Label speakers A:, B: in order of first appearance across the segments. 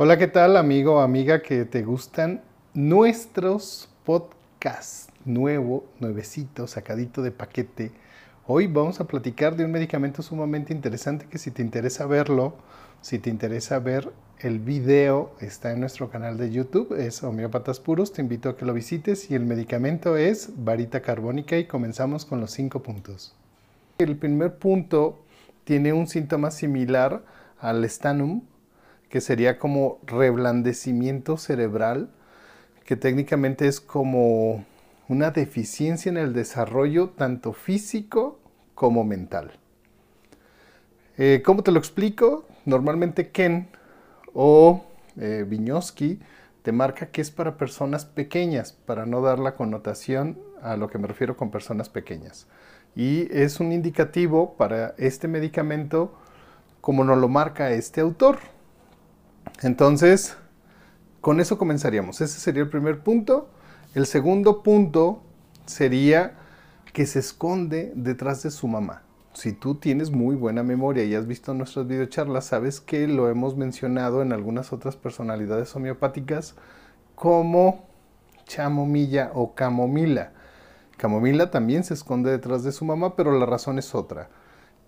A: Hola, ¿qué tal amigo o amiga que te gustan nuestros podcasts? Nuevo, nuevecito, sacadito de paquete. Hoy vamos a platicar de un medicamento sumamente interesante que si te interesa verlo, si te interesa ver el video, está en nuestro canal de YouTube, es Homeópatas Puros, te invito a que lo visites y el medicamento es varita carbónica y comenzamos con los cinco puntos. El primer punto tiene un síntoma similar al stanum, que sería como reblandecimiento cerebral, que técnicamente es como una deficiencia en el desarrollo tanto físico como mental. Eh, ¿Cómo te lo explico? Normalmente Ken o eh, Viñoski te marca que es para personas pequeñas, para no dar la connotación a lo que me refiero con personas pequeñas. Y es un indicativo para este medicamento como nos lo marca este autor. Entonces, con eso comenzaríamos. Ese sería el primer punto. El segundo punto sería que se esconde detrás de su mamá. Si tú tienes muy buena memoria y has visto nuestras videocharlas, sabes que lo hemos mencionado en algunas otras personalidades homeopáticas como chamomilla o camomila. Camomila también se esconde detrás de su mamá, pero la razón es otra.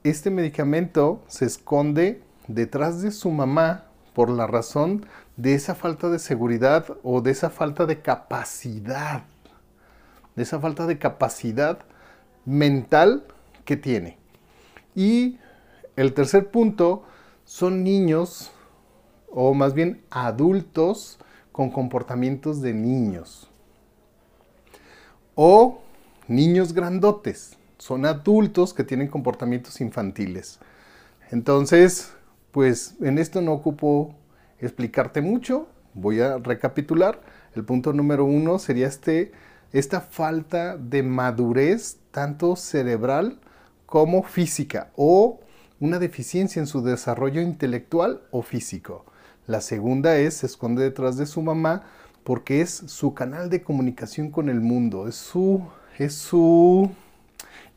A: Este medicamento se esconde detrás de su mamá por la razón de esa falta de seguridad o de esa falta de capacidad, de esa falta de capacidad mental que tiene. Y el tercer punto son niños o más bien adultos con comportamientos de niños o niños grandotes. Son adultos que tienen comportamientos infantiles. Entonces, pues en esto no ocupo explicarte mucho, voy a recapitular. El punto número uno sería este, esta falta de madurez, tanto cerebral como física, o una deficiencia en su desarrollo intelectual o físico. La segunda es, se esconde detrás de su mamá porque es su canal de comunicación con el mundo, es su, es su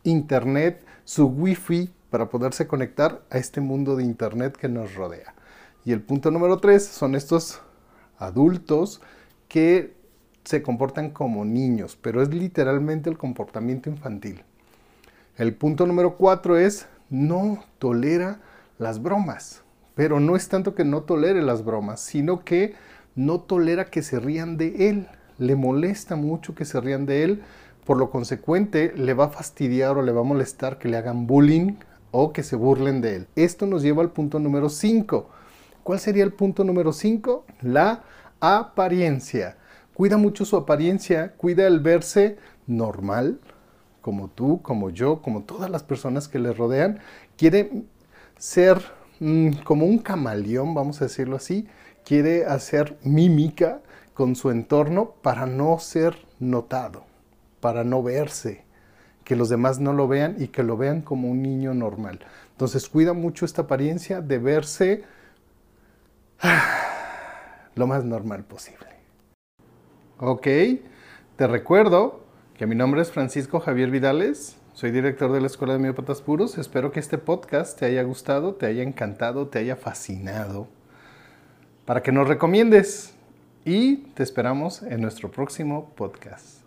A: internet, su wifi para poderse conectar a este mundo de Internet que nos rodea. Y el punto número tres son estos adultos que se comportan como niños, pero es literalmente el comportamiento infantil. El punto número cuatro es no tolera las bromas, pero no es tanto que no tolere las bromas, sino que no tolera que se rían de él. Le molesta mucho que se rían de él, por lo consecuente le va a fastidiar o le va a molestar que le hagan bullying o que se burlen de él. Esto nos lleva al punto número 5. ¿Cuál sería el punto número 5? La apariencia. Cuida mucho su apariencia, cuida el verse normal, como tú, como yo, como todas las personas que le rodean. Quiere ser mm, como un camaleón, vamos a decirlo así. Quiere hacer mímica con su entorno para no ser notado, para no verse que los demás no lo vean y que lo vean como un niño normal. Entonces cuida mucho esta apariencia de verse lo más normal posible. Ok, te recuerdo que mi nombre es Francisco Javier Vidales, soy director de la Escuela de Miópatas Puros. Espero que este podcast te haya gustado, te haya encantado, te haya fascinado, para que nos recomiendes y te esperamos en nuestro próximo podcast.